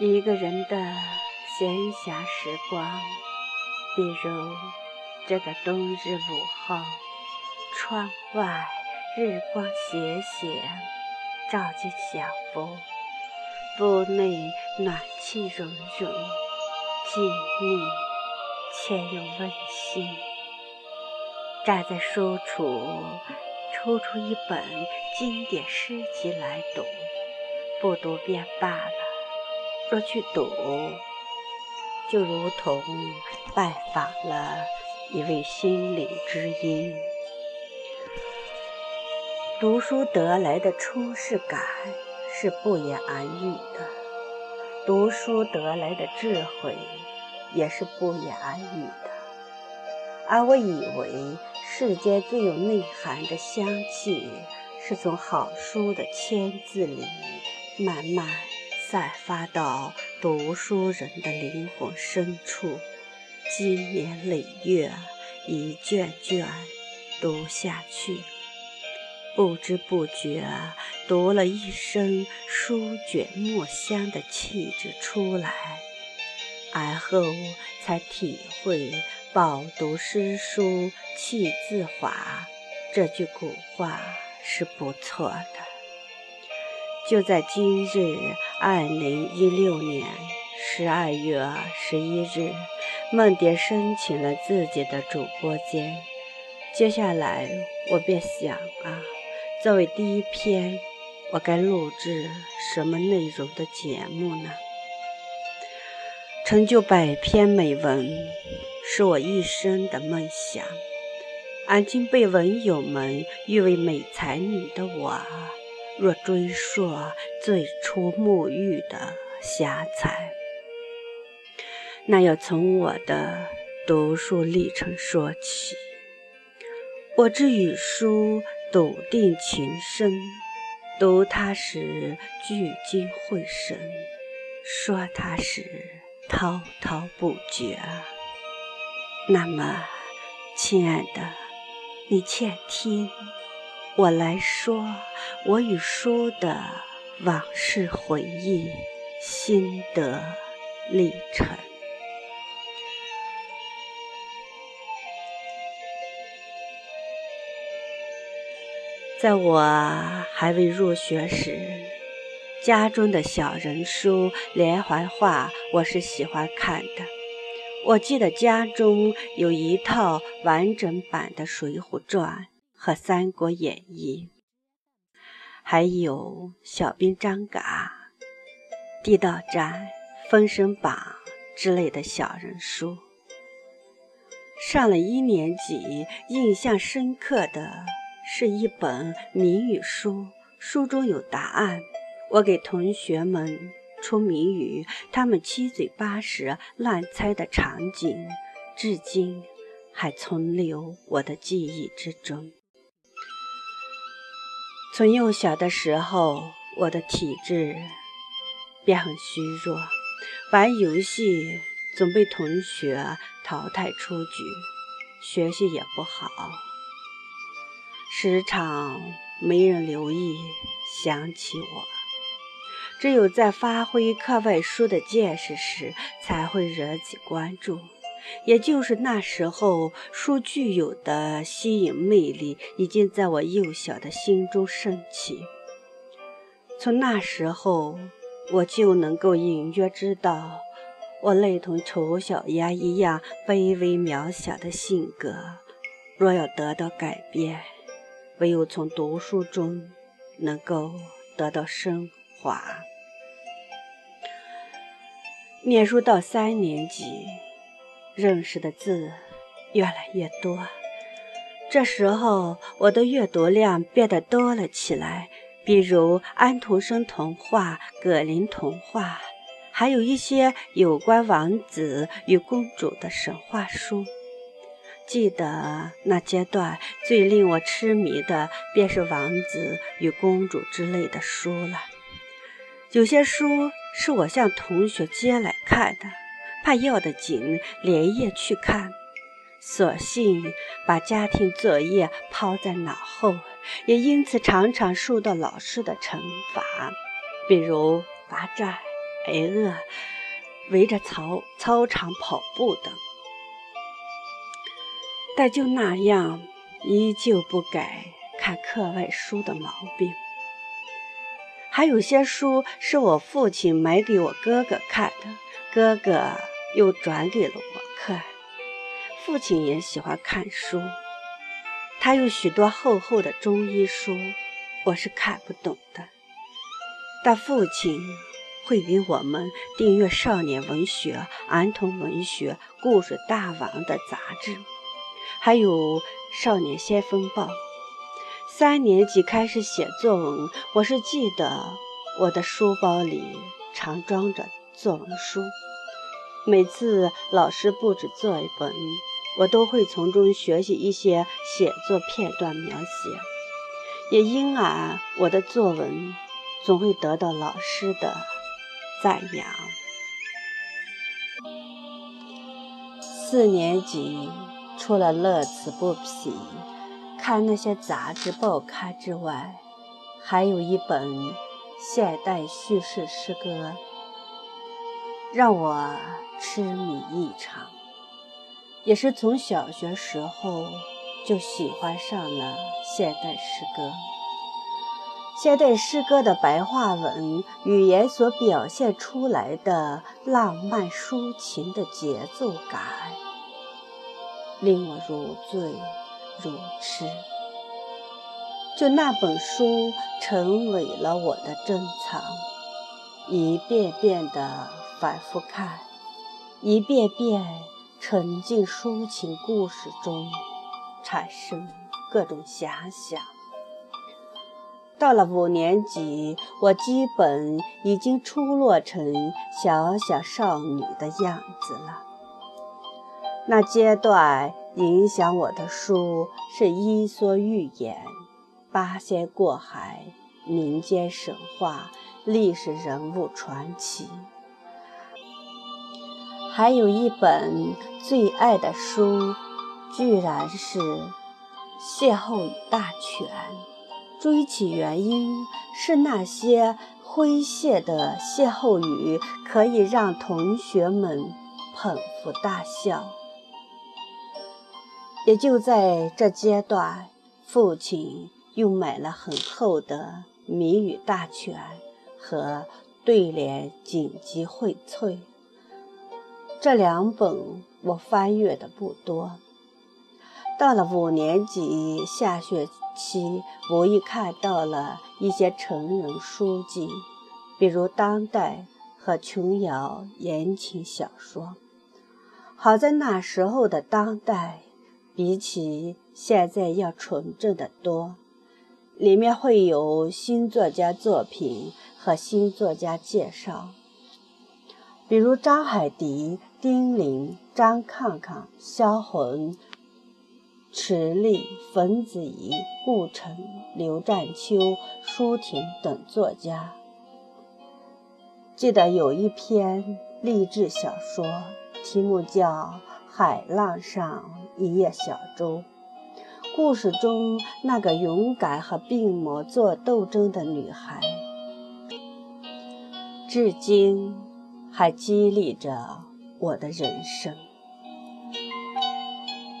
一个人的闲暇时光，比如这个冬日午后，窗外日光斜斜照进小屋，屋内暖气融融，静谧且又温馨。站在书橱，抽出一本经典诗集来读，不读便罢了。若去读，就如同拜访了一位心灵知音。读书得来的充实感是不言而喻的，读书得来的智慧也是不言而喻的。而我以为，世间最有内涵的香气，是从好书的签字里慢慢。散发到读书人的灵魂深处，积年累月，一卷卷读下去，不知不觉读了一身书卷墨香的气质出来，而后才体会“饱读诗书气自华”这句古话是不错的。就在今日，二零一六年十二月十一日，梦蝶申请了自己的主播间。接下来，我便想啊，作为第一篇，我该录制什么内容的节目呢？成就百篇美文，是我一生的梦想。而今被文友们誉为美才女的我。若追溯最初沐浴的霞彩，那要从我的读书历程说起。我之与书笃定情深，读它时聚精会神，说它时滔滔不绝。那么，亲爱的，你且听。我来说，我与书的往事回忆、心得历程。在我还未入学时，家中的小人书、连环画，我是喜欢看的。我记得家中有一套完整版的《水浒传》。和《三国演义》，还有《小兵张嘎》《地道战》《封神榜》之类的小人书。上了一年级，印象深刻的是一本谜语书，书中有答案，我给同学们出谜语，他们七嘴八舌乱猜的场景，至今还存留我的记忆之中。从幼小的时候，我的体质便很虚弱，玩游戏总被同学淘汰出局，学习也不好，时常没人留意想起我。只有在发挥课外书的见识时，才会惹起关注。也就是那时候，书具有的吸引魅力已经在我幼小的心中升起。从那时候，我就能够隐约知道，我类同丑小鸭一样卑微渺小的性格，若要得到改变，唯有从读书中能够得到升华。念书到三年级。认识的字越来越多，这时候我的阅读量变得多了起来，比如安徒生童话、格林童话，还有一些有关王子与公主的神话书。记得那阶段最令我痴迷的便是王子与公主之类的书了。有些书是我向同学借来看的。怕要得紧，连夜去看，索性把家庭作业抛在脑后，也因此常常受到老师的惩罚，比如罚站、挨饿，围着操操场跑步等。但就那样，依旧不改看课外书的毛病。还有些书是我父亲买给我哥哥看的，哥哥又转给了我看。父亲也喜欢看书，他有许多厚厚的中医书，我是看不懂的。但父亲会给我们订阅少年文学、儿童文学、故事大王的杂志，还有《少年先锋报》。三年级开始写作文，我是记得我的书包里常装着作文书。每次老师布置作文，我都会从中学习一些写作片段描写。也因而，我的作文总会得到老师的赞扬。四年级除了乐此不疲。看那些杂志报刊之外，还有一本现代叙事诗歌，让我痴迷一场。也是从小学时候就喜欢上了现代诗歌。现代诗歌的白话文语言所表现出来的浪漫抒情的节奏感，令我如醉。如痴，就那本书成为了我的珍藏，一遍遍的反复看，一遍遍沉浸抒情故事中，产生各种遐想。到了五年级，我基本已经出落成小小少女的样子了。那阶段。影响我的书是《伊索寓言》《八仙过海》民间神话、历史人物传奇，还有一本最爱的书，居然是《歇后语大全》。追起原因是那些诙谐的歇后语可以让同学们捧腹大笑。也就在这阶段，父亲又买了很厚的《谜语大全》和《对联紧急荟萃》这两本，我翻阅的不多。到了五年级下学期，无意看到了一些成人书籍，比如当代和琼瑶言情小说。好在那时候的当代。比起现在要纯正的多，里面会有新作家作品和新作家介绍，比如张海迪、丁玲、张抗抗、萧红、池莉、冯子怡、顾城、刘占秋、舒婷等作家。记得有一篇励志小说，题目叫。海浪上一叶小舟，故事中那个勇敢和病魔做斗争的女孩，至今还激励着我的人生。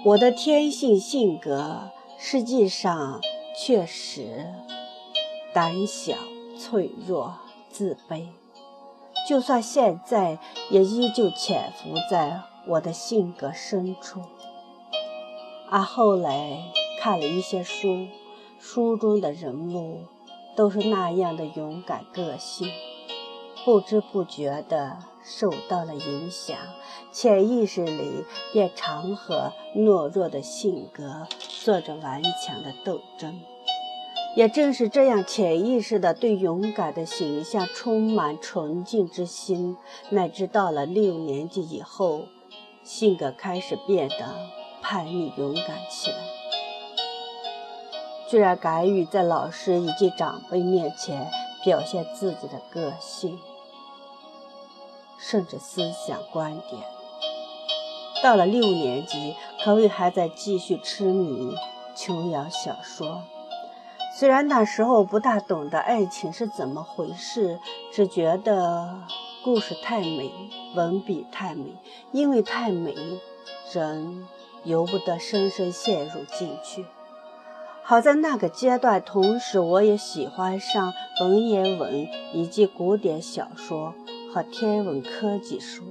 我的天性性格实际上确实胆小、脆弱、自卑，就算现在也依旧潜伏在。我的性格深处，而后来看了一些书，书中的人物都是那样的勇敢个性，不知不觉的受到了影响，潜意识里便常和懦弱的性格做着顽强的斗争。也正是这样潜意识的对勇敢的形象充满崇敬之心，乃至到了六年级以后。性格开始变得叛逆勇敢起来，居然敢于在老师以及长辈面前表现自己的个性，甚至思想观点。到了六年级，可谓还在继续痴迷琼瑶小说。虽然那时候不大懂得爱情是怎么回事，只觉得。故事太美，文笔太美，因为太美，人由不得深深陷入进去。好在那个阶段，同时我也喜欢上文言文以及古典小说和天文科技书。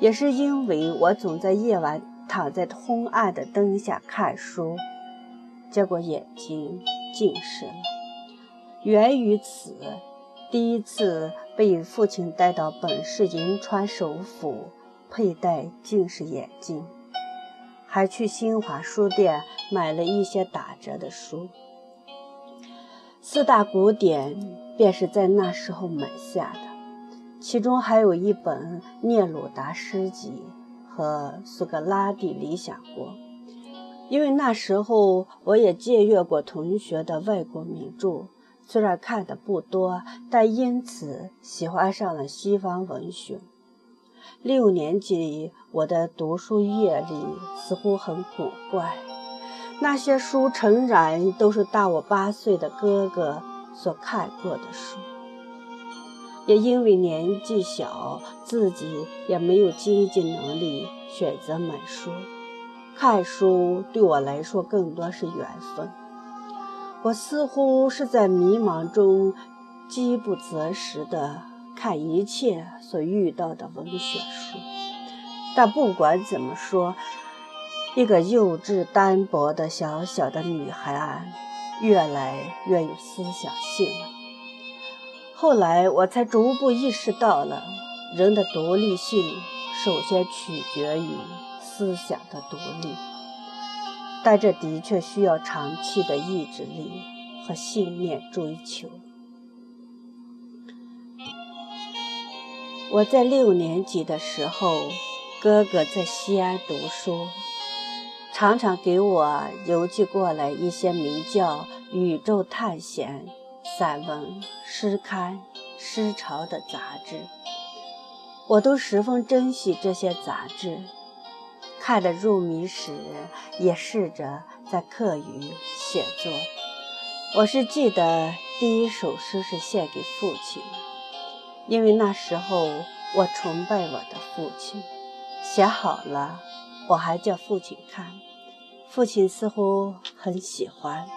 也是因为我总在夜晚躺在昏暗的灯下看书，结果眼睛近视了。源于此，第一次被父亲带到本市银川首府佩戴近视眼镜，还去新华书店买了一些打折的书。四大古典便是在那时候买下的。其中还有一本聂鲁达诗集和苏格拉底理想国，因为那时候我也借阅过同学的外国名著，虽然看的不多，但因此喜欢上了西方文学。六年级我的读书阅历似乎很古怪，那些书诚然都是大我八岁的哥哥所看过的书。也因为年纪小，自己也没有经济能力选择买书，看书对我来说更多是缘分。我似乎是在迷茫中饥不择食地看一切所遇到的文学书。但不管怎么说，一个幼稚单薄的小小的女孩，越来越有思想性了。后来我才逐步意识到了，人的独立性首先取决于思想的独立，但这的确需要长期的意志力和信念追求。我在六年级的时候，哥哥在西安读书，常常给我邮寄过来一些名叫《宇宙探险》。散文、诗刊、诗潮的杂志，我都十分珍惜这些杂志。看得入迷时，也试着在课余写作。我是记得第一首诗是献给父亲的，因为那时候我崇拜我的父亲。写好了，我还叫父亲看，父亲似乎很喜欢，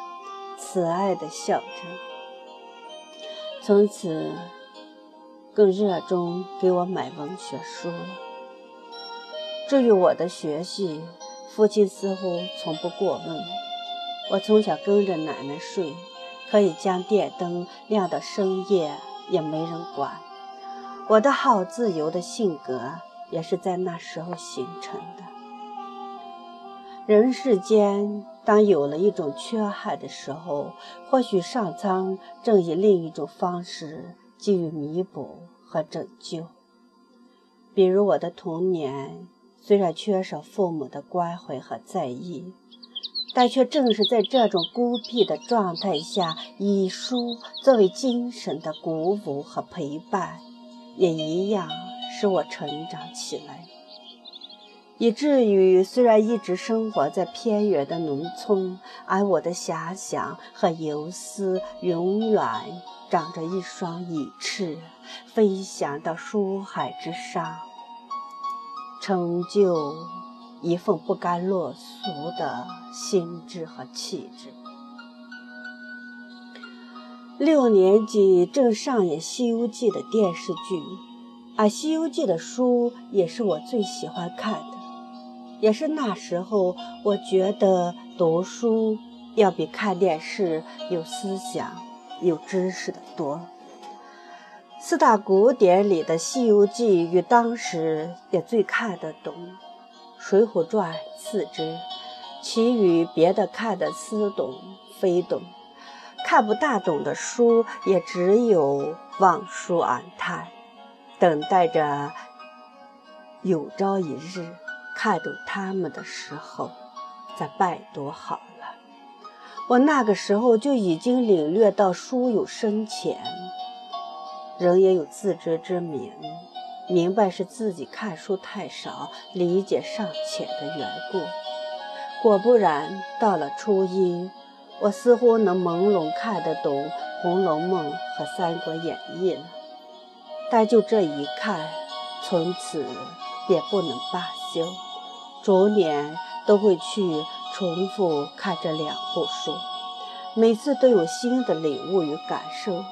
慈爱地笑着。从此更热衷给我买文学书了。至于我的学习，父亲似乎从不过问。我从小跟着奶奶睡，可以将电灯亮到深夜，也没人管。我的好自由的性格也是在那时候形成的。人世间。当有了一种缺憾的时候，或许上苍正以另一种方式给予弥补和拯救。比如我的童年，虽然缺少父母的关怀和在意，但却正是在这种孤僻的状态下，以书作为精神的鼓舞和陪伴，也一样使我成长起来。以至于虽然一直生活在偏远的农村，而我的遐想和游思永远长着一双羽翅，飞翔到书海之上，成就一份不甘落俗的心智和气质。六年级正上演《西游记》的电视剧，而《西游记》的书也是我最喜欢看的。也是那时候，我觉得读书要比看电视有思想、有知识的多。四大古典里的《西游记》与当时也最看得懂，《水浒传》次之，其余别的看得似懂非懂，看不大懂的书也只有望书而叹，等待着有朝一日。看懂他们的时候，再拜读好了。我那个时候就已经领略到书有深浅，人也有自知之明，明白是自己看书太少，理解尚浅的缘故。果不然，到了初一，我似乎能朦胧看得懂《红楼梦》和《三国演义》了。但就这一看，从此便不能罢休，逐年都会去重复看这两部书，每次都有新的领悟与感受，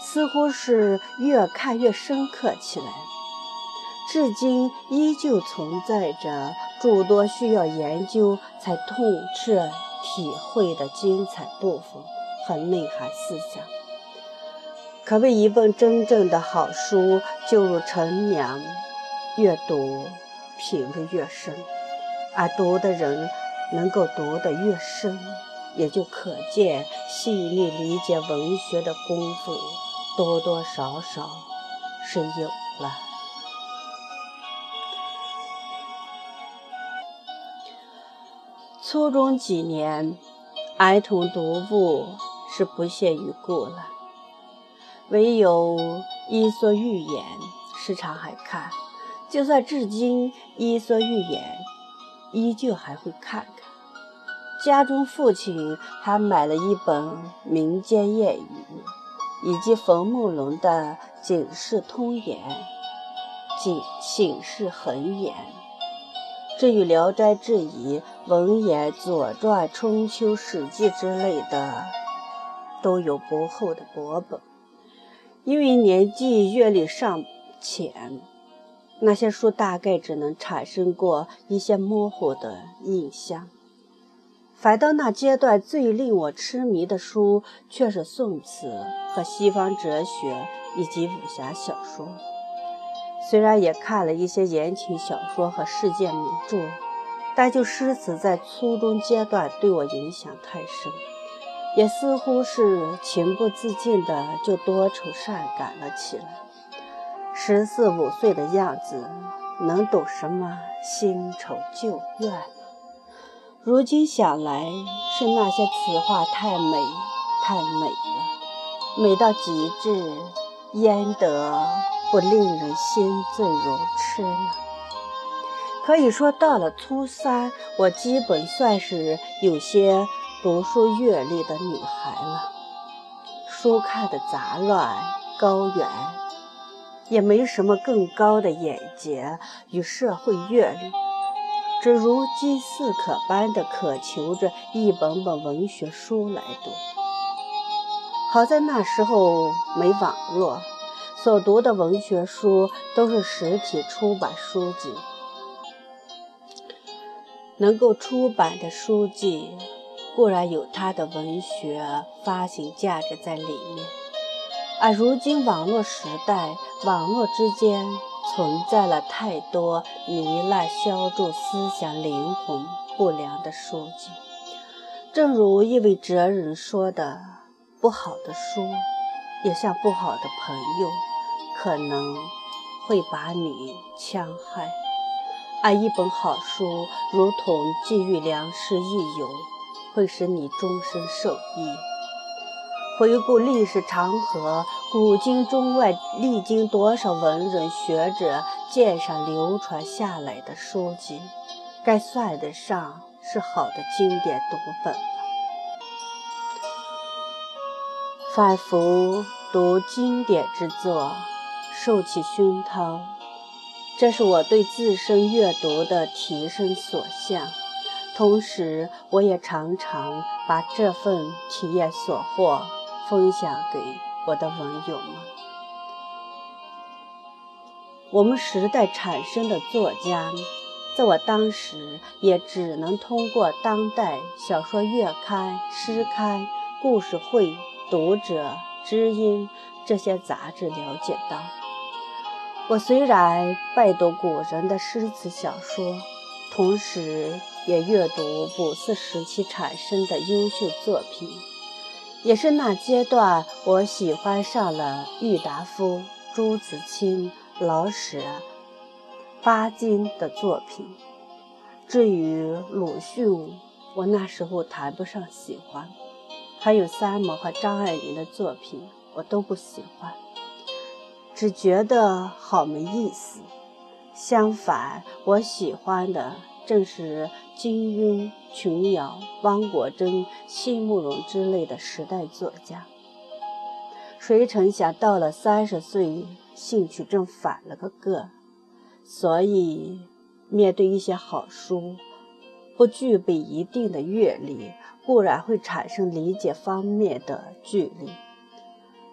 似乎是越看越深刻起来。至今依旧存在着诸多需要研究才痛彻体会的精彩部分和内涵思想。可谓一本真正的好书，就如陈娘，阅读品味越深，而读的人能够读得越深，也就可见细腻理解文学的功夫多多少少是有了。初中几年，儿童读物是不屑一顾了。唯有《伊索寓言》时常还看，就算至今，《伊索寓言》依旧还会看看。家中父亲还买了一本民间谚语，以及冯梦龙的《警世通言》，警警世恒言。至于《聊斋志异》《文言》《左传》《春秋》《史记》之类的，都有不厚的薄本。因为年纪阅历尚浅，那些书大概只能产生过一些模糊的印象。反倒那阶段最令我痴迷的书，却是宋词和西方哲学以及武侠小说。虽然也看了一些言情小说和世界名著，但就诗词在初中阶段对我影响太深。也似乎是情不自禁的就多愁善感了起来。十四五岁的样子，能懂什么新仇旧怨？如今想来，是那些词话太美，太美了，美到极致，焉得不令人心醉如痴呢？可以说，到了初三，我基本算是有些。读书阅历的女孩了，书看的杂乱高远，也没什么更高的眼界与社会阅历，只如饥似渴般的渴求着一本本文学书来读。好在那时候没网络，所读的文学书都是实体出版书籍，能够出版的书籍。固然有它的文学发行价值在里面，而如今网络时代，网络之间存在了太多糜烂、消注思想灵魂不良的书籍。正如一位哲人说的：“不好的书，也像不好的朋友，可能会把你戕害；而一本好书，如同寄予良师益友。”会使你终身受益。回顾历史长河，古今中外，历经多少文人学者鉴赏流传下来的书籍，该算得上是好的经典读本了。反复读经典之作，受其熏陶，这是我对自身阅读的提升所向。同时，我也常常把这份体验所获分享给我的文友们。我们时代产生的作家，在我当时也只能通过《当代小说月刊》《诗刊》《故事会》《读者》《知音》这些杂志了解到。我虽然拜读古人的诗词小说，同时。也阅读五四时期产生的优秀作品，也是那阶段我喜欢上了郁达夫、朱自清、老舍、巴金的作品。至于鲁迅，我那时候谈不上喜欢；还有三毛和张爱玲的作品，我都不喜欢，只觉得好没意思。相反，我喜欢的。正是金庸、琼瑶、汪国真、席慕容之类的时代作家。谁曾想到了三十岁兴趣正反了个个，所以面对一些好书，不具备一定的阅历，固然会产生理解方面的距离。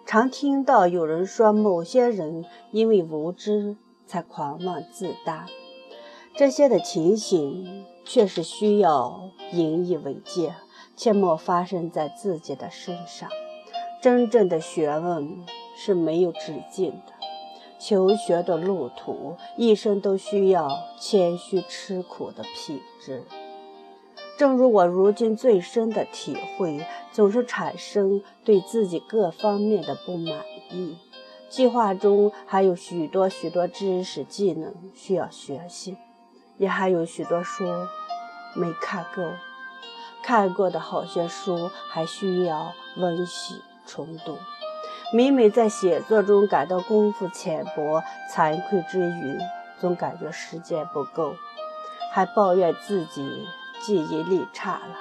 常听到有人说，某些人因为无知才狂妄自大，这些的情形确实需要引以为戒，切莫发生在自己的身上。真正的学问是没有止境的，求学的路途，一生都需要谦虚吃苦的品质。正如我如今最深的体会，总是产生对自己各方面的不满意。计划中还有许多许多知识技能需要学习，也还有许多书没看够，看过的好些书还需要温习重读。每每在写作中感到功夫浅薄、惭愧之余，总感觉时间不够，还抱怨自己。记忆力差了，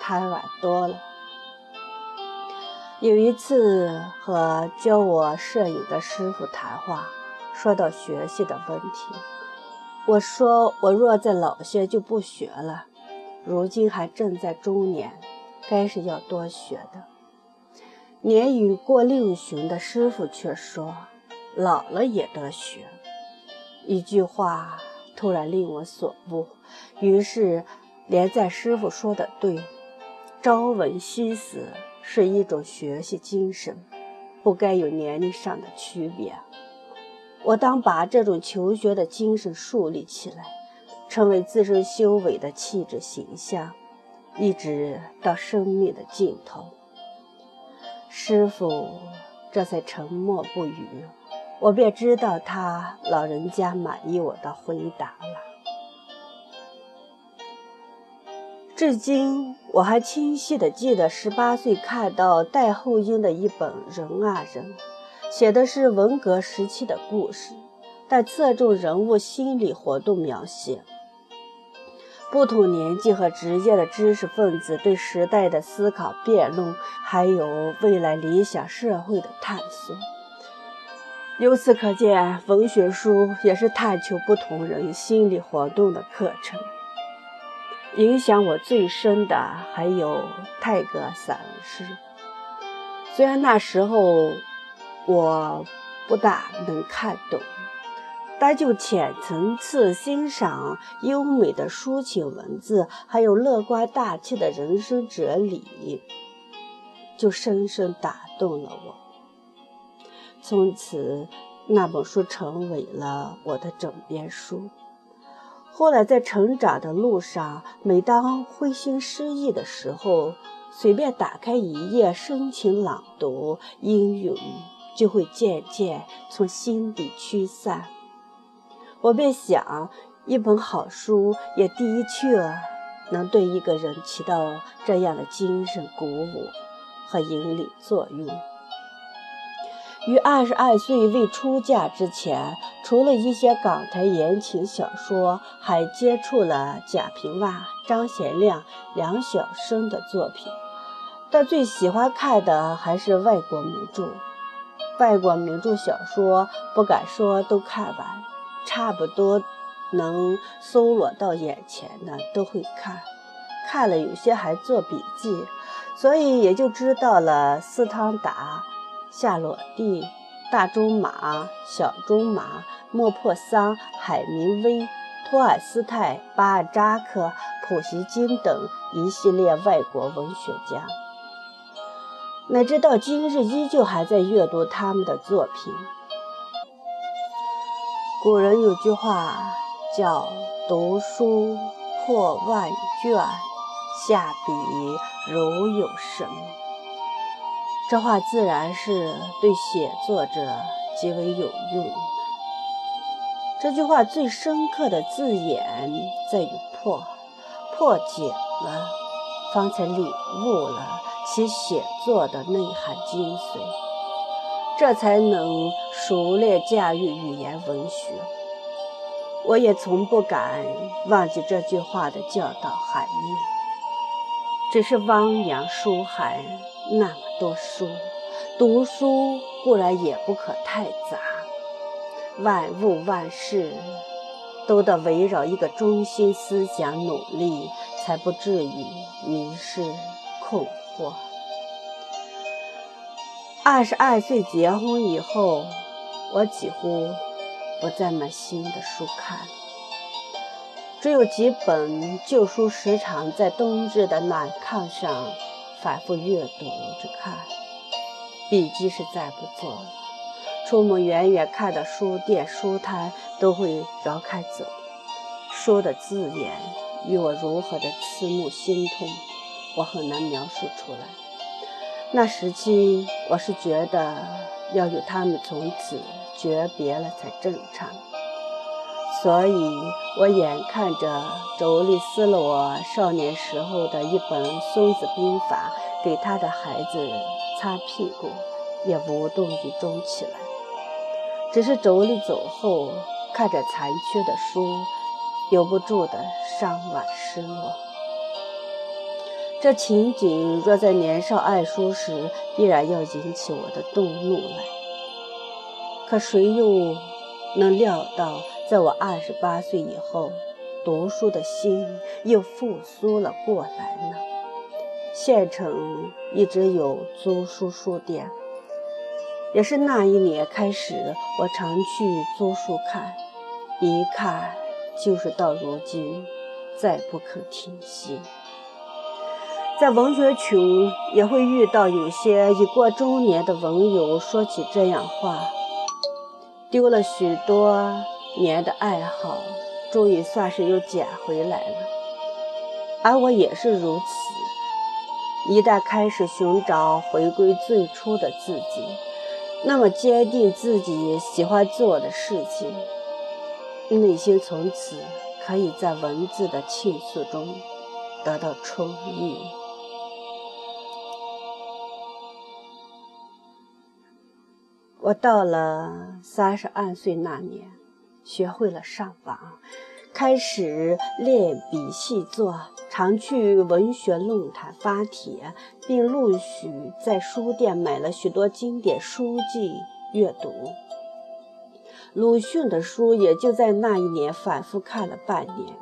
贪玩多了。有一次和教我摄影的师傅谈话，说到学习的问题，我说我若再老些就不学了。如今还正在中年，该是要多学的。年已过六旬的师傅却说，老了也得学。一句话突然令我所悟，于是。连在师傅说的对，朝闻夕死是一种学习精神，不该有年龄上的区别。我当把这种求学的精神树立起来，成为自身修为的气质形象，一直到生命的尽头。师傅这才沉默不语，我便知道他老人家满意我的回答了。至今我还清晰地记得，十八岁看到戴厚英的一本《人啊人》，写的是文革时期的故事，但侧重人物心理活动描写，不同年纪和职业的知识分子对时代的思考辩论，还有未来理想社会的探索。由此可见，文学书也是探求不同人心理活动的课程。影响我最深的还有泰戈散文诗，虽然那时候我不大能看懂，但就浅层次欣赏优美的抒情文字，还有乐观大气的人生哲理，就深深打动了我。从此，那本书成为了我的枕边书。后来在成长的路上，每当灰心失意的时候，随便打开一页深情朗读，阴云就会渐渐从心底驱散。我便想，一本好书也的确能对一个人起到这样的精神鼓舞和引领作用。于二十二岁未出嫁之前，除了一些港台言情小说，还接触了贾平凹、张贤亮、梁晓声的作品，但最喜欢看的还是外国名著。外国名著小说不敢说都看完，差不多能搜罗到眼前的都会看，看了有些还做笔记，所以也就知道了斯汤达。夏洛蒂、大仲马、小仲马、莫泊桑、海明威、托尔斯泰、巴尔扎克、普希金等一系列外国文学家，乃至到今日依旧还在阅读他们的作品。古人有句话叫“读书破万卷，下笔如有神”。这话自然是对写作者极为有用。这句话最深刻的字眼在于“破”，破解了，方才领悟了其写作的内涵精髓，这才能熟练驾驭语言文学。我也从不敢忘记这句话的教导含义，只是汪洋书海。那么多书，读书固然也不可太杂，万物万事都得围绕一个中心思想努力，才不至于迷失困惑。二十二岁结婚以后，我几乎不再买新的书看，只有几本旧书，时常在冬日的暖炕上反复阅读着看。笔记是再不做了，出门远远看到书店、书摊，都会绕开走。书的字眼与我如何的刺目心痛，我很难描述出来。那时期，我是觉得要与他们从此诀别了才正常，所以我眼看着妯娌撕了我少年时候的一本《孙子兵法》，给他的孩子。擦屁股也无动于衷起来，只是妯娌走后，看着残缺的书，由不住的伤惋失落。这情景若在年少爱书时，必然要引起我的动怒来。可谁又能料到，在我二十八岁以后，读书的心又复苏了过来呢？县城一直有租书书店，也是那一年开始，我常去租书看，一看就是到如今，再不可停息。在文学群也会遇到有些已过中年的文友说起这样话：丢了许多年的爱好，终于算是又捡回来了。而我也是如此。一旦开始寻找回归最初的自己，那么坚定自己喜欢做的事情，内心从此可以在文字的倾诉中得到充裕。我到了三十二岁那年，学会了上网。开始练笔细作，常去文学论坛发帖，并陆续在书店买了许多经典书籍阅读。鲁迅的书也就在那一年反复看了半年，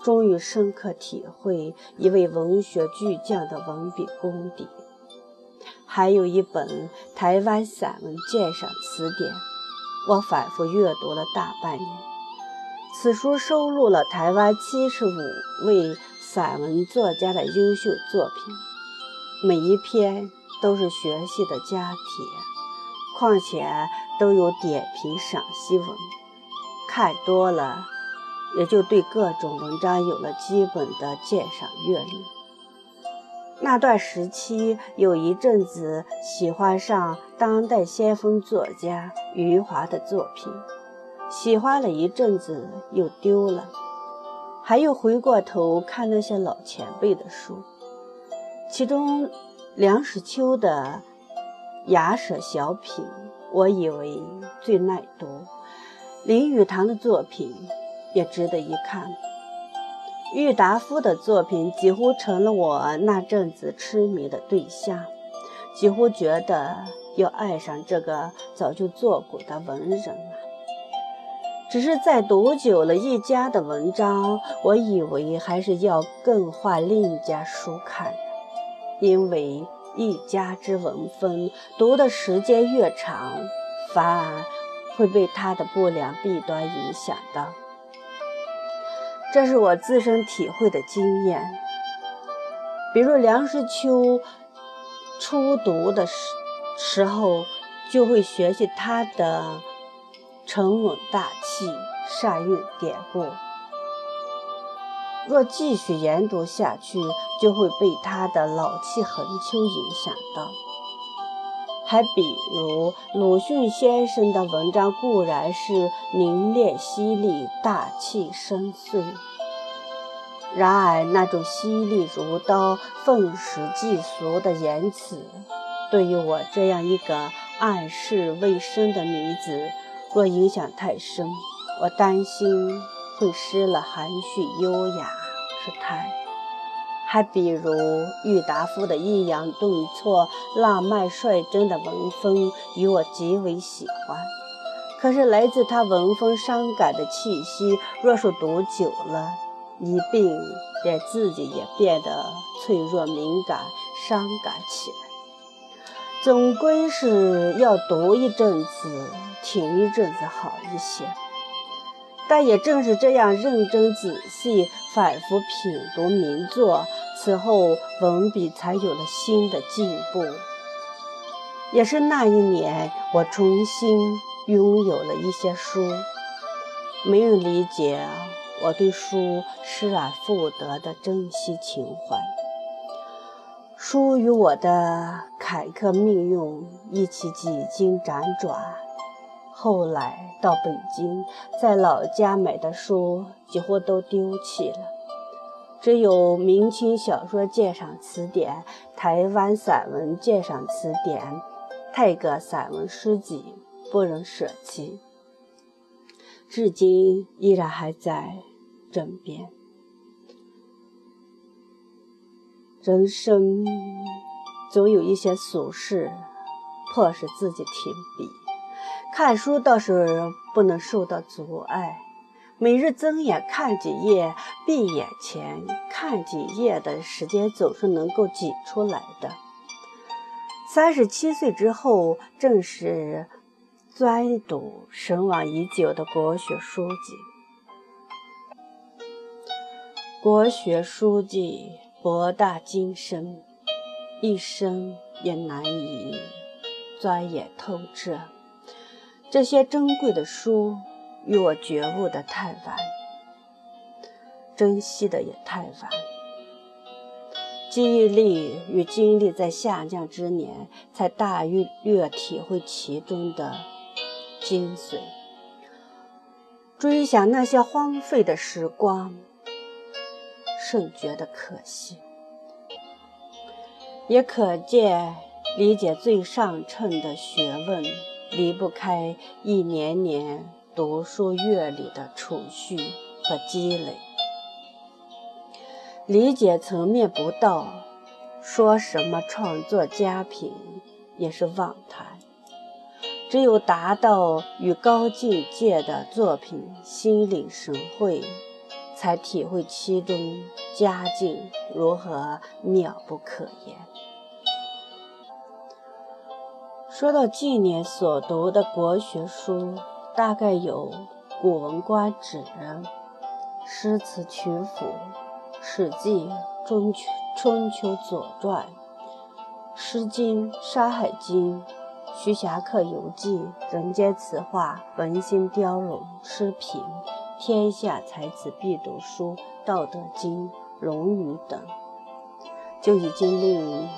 终于深刻体会一位文学巨匠的文笔功底。还有一本《台湾散文鉴赏词典》，我反复阅读了大半年。此书收录了台湾七十五位散文作家的优秀作品，每一篇都是学习的佳帖，况且都有点评赏析文。看多了，也就对各种文章有了基本的鉴赏阅历。那段时期，有一阵子喜欢上当代先锋作家余华的作品。喜欢了一阵子，又丢了，还又回过头看那些老前辈的书，其中梁实秋的雅舍小品，我以为最耐读；林语堂的作品也值得一看，郁达夫的作品几乎成了我那阵子痴迷的对象，几乎觉得要爱上这个早就作古的文人了。只是在读久了一家的文章，我以为还是要更换另一家书看的，因为一家之文风，读的时间越长，反而会被他的不良弊端影响到。这是我自身体会的经验。比如梁实秋初读的时时候，就会学习他的。沉稳大气，善用典故。若继续研读下去，就会被他的老气横秋影响到。还比如鲁迅先生的文章固然是凝练犀利、大气深邃，然而那种犀利如刀、愤世嫉俗的言辞，对于我这样一个暗世未深的女子。若影响太深，我担心会失了含蓄优雅之态。还比如郁达夫的抑扬顿挫、浪漫率真的文风，与我极为喜欢。可是来自他文风伤感的气息，若是读久了，一并连自己也变得脆弱敏感、伤感起来。总归是要读一阵子，停一阵子好一些。但也正是这样认真仔细、反复品读名作，此后文笔才有了新的进步。也是那一年，我重新拥有了一些书，没人理解我对书失而复得的珍惜情怀。书与我的坎坷命运一起几经辗转。后来到北京，在老家买的书几乎都丢弃了，只有《明清小说鉴赏词典》《台湾散文鉴赏词典》《泰戈散文诗集》不忍舍弃，至今依然还在枕边。人生总有一些俗事，迫使自己停笔。看书倒是不能受到阻碍，每日睁眼看几页，闭眼前看几页的时间总是能够挤出来的。三十七岁之后，正是专读神往已久的国学书籍。国学书籍博大精深，一生也难以钻研透彻。这些珍贵的书与我觉悟的太晚，珍惜的也太晚。记忆力与精力在下降之年，才大约略体会其中的精髓。追想那些荒废的时光，甚觉得可惜。也可见理解最上乘的学问。离不开一年年读书阅历的储蓄和积累，理解层面不到，说什么创作佳品也是妄谈。只有达到与高境界的作品心领神会，才体会其中佳境如何妙不可言。说到近年所读的国学书，大概有《古文观止》《诗词曲谱》《史记》《春秋》《春秋》《左传》《诗经》《山海经》《徐霞客游记》《人间词话》《文心雕龙》《诗评》《天下才子必读书》《道德经》《论语》等，就已经令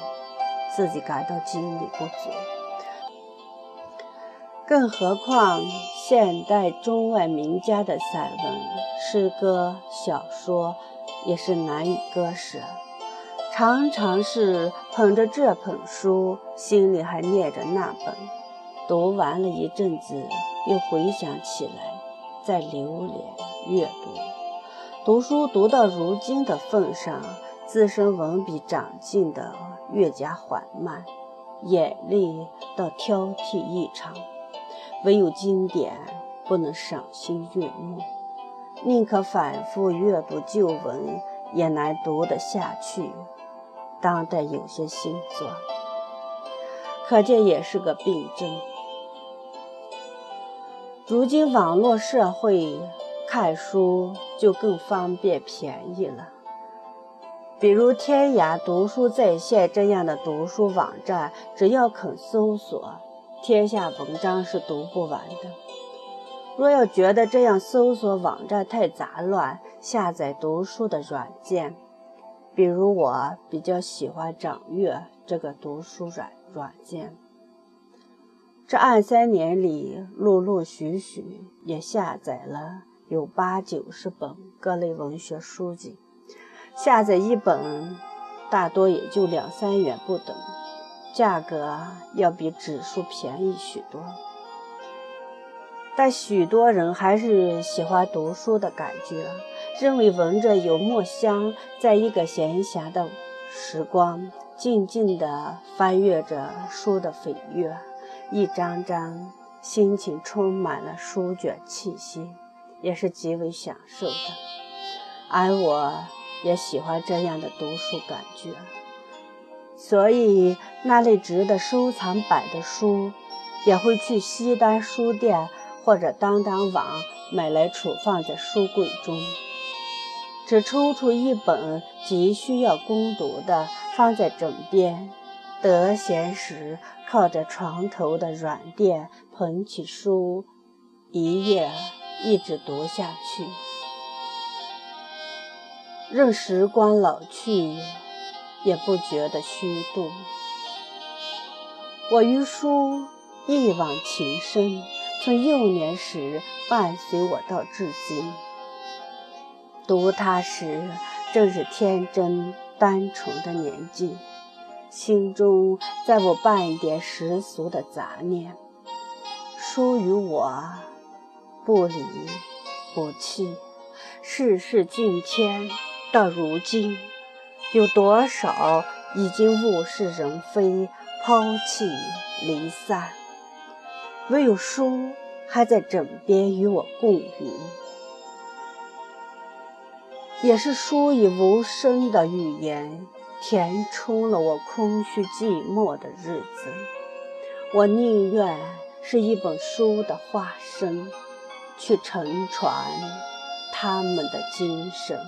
自己感到精力不足。更何况，现代中外名家的散文、诗歌、小说，也是难以割舍。常常是捧着这本书，心里还念着那本，读完了一阵子，又回想起来，再流连阅读。读书读到如今的份上，自身文笔长进的越加缓慢，眼力倒挑剔异常。唯有经典不能赏心悦目，宁可反复阅读旧文，也难读得下去。当代有些新作，可见也是个病症。如今网络社会，看书就更方便便宜了。比如天涯读书在线这样的读书网站，只要肯搜索。天下文章是读不完的。若要觉得这样搜索网站太杂乱，下载读书的软件，比如我比较喜欢掌阅这个读书软软件。这二三年里，陆陆续续也下载了有八九十本各类文学书籍，下载一本大多也就两三元不等。价格要比纸书便宜许多，但许多人还是喜欢读书的感觉，认为闻着油墨香，在一个闲暇的时光，静静地翻阅着书的扉页，一张张心情充满了书卷气息，也是极为享受的。而我也喜欢这样的读书感觉，所以那类值得收藏摆的书，也会去西单书店或者当当网买来储放在书柜中，只抽出一本急需要攻读的放在枕边。得闲时，靠着床头的软垫，捧起书，一页一直读下去，任时光老去，也不觉得虚度。我与书一往情深，从幼年时伴随我到至今。读它时，正是天真单纯的年纪。心中再无半点世俗的杂念，书与我不离不弃，世事境迁，到如今，有多少已经物是人非，抛弃离散，唯有书还在枕边与我共语，也是书以无声的语言。填充了我空虚寂寞的日子，我宁愿是一本书的化身，去承传他们的精神。